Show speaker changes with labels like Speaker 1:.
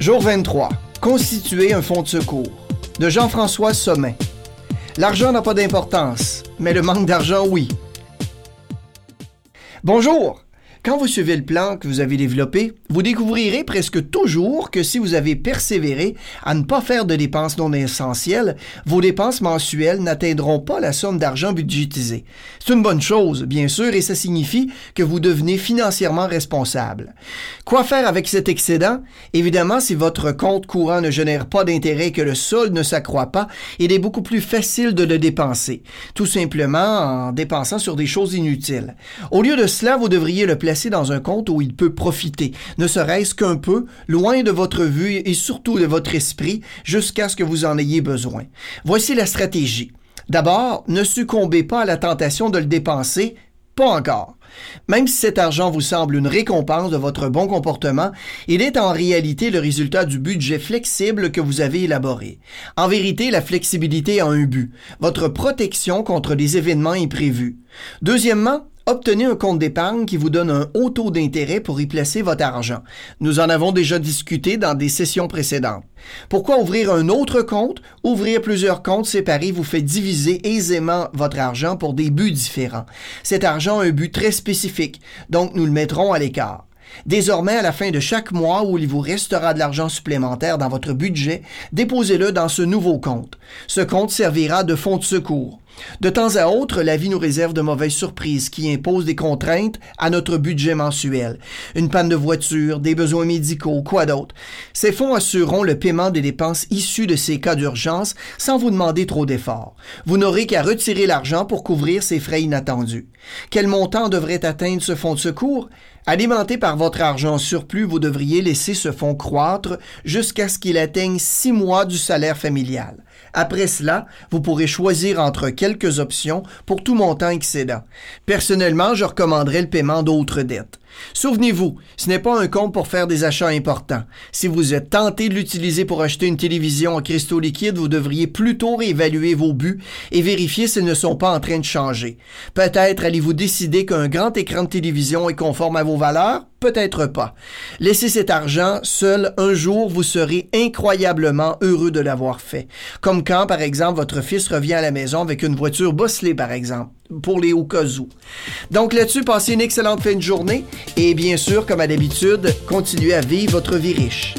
Speaker 1: Jour 23. Constituer un fonds de secours. De Jean-François Sommet. L'argent n'a pas d'importance, mais le manque d'argent, oui. Bonjour. Quand vous suivez le plan que vous avez développé, vous découvrirez presque toujours que si vous avez persévéré à ne pas faire de dépenses non essentielles, vos dépenses mensuelles n'atteindront pas la somme d'argent budgétisée. C'est une bonne chose, bien sûr, et ça signifie que vous devenez financièrement responsable. Quoi faire avec cet excédent? Évidemment, si votre compte courant ne génère pas d'intérêt que le solde ne s'accroît pas, il est beaucoup plus facile de le dépenser, tout simplement en dépensant sur des choses inutiles. Au lieu de cela, vous devriez le placer dans un compte où il peut profiter, ne serait-ce qu'un peu, loin de votre vue et surtout de votre esprit, jusqu'à ce que vous en ayez besoin. Voici la stratégie. D'abord, ne succombez pas à la tentation de le dépenser, pas encore. Même si cet argent vous semble une récompense de votre bon comportement, il est en réalité le résultat du budget flexible que vous avez élaboré. En vérité, la flexibilité a un but, votre protection contre les événements imprévus. Deuxièmement, Obtenez un compte d'épargne qui vous donne un haut taux d'intérêt pour y placer votre argent. Nous en avons déjà discuté dans des sessions précédentes. Pourquoi ouvrir un autre compte? Ouvrir plusieurs comptes séparés vous fait diviser aisément votre argent pour des buts différents. Cet argent a un but très spécifique, donc nous le mettrons à l'écart. Désormais, à la fin de chaque mois où il vous restera de l'argent supplémentaire dans votre budget, déposez-le dans ce nouveau compte. Ce compte servira de fonds de secours. De temps à autre, la vie nous réserve de mauvaises surprises qui imposent des contraintes à notre budget mensuel. Une panne de voiture, des besoins médicaux, quoi d'autre. Ces fonds assureront le paiement des dépenses issues de ces cas d'urgence sans vous demander trop d'efforts. Vous n'aurez qu'à retirer l'argent pour couvrir ces frais inattendus. Quel montant devrait atteindre ce fonds de secours? Alimenté par votre argent surplus, vous devriez laisser ce fonds croître jusqu'à ce qu'il atteigne six mois du salaire familial. Après cela, vous pourrez choisir entre quelques options pour tout montant excédent. Personnellement, je recommanderais le paiement d'autres dettes. Souvenez-vous, ce n'est pas un compte pour faire des achats importants. Si vous êtes tenté de l'utiliser pour acheter une télévision en cristaux liquides, vous devriez plutôt réévaluer vos buts et vérifier s'ils ne sont pas en train de changer. Peut-être allez-vous décider qu'un grand écran de télévision est conforme à vos valeurs, peut-être pas. Laissez cet argent seul un jour, vous serez incroyablement heureux de l'avoir fait. Comme quand, par exemple, votre fils revient à la maison avec une voiture bosselée, par exemple pour les cas Donc là-dessus, passez une excellente fin de journée et bien sûr, comme à d'habitude, continuez à vivre votre vie riche.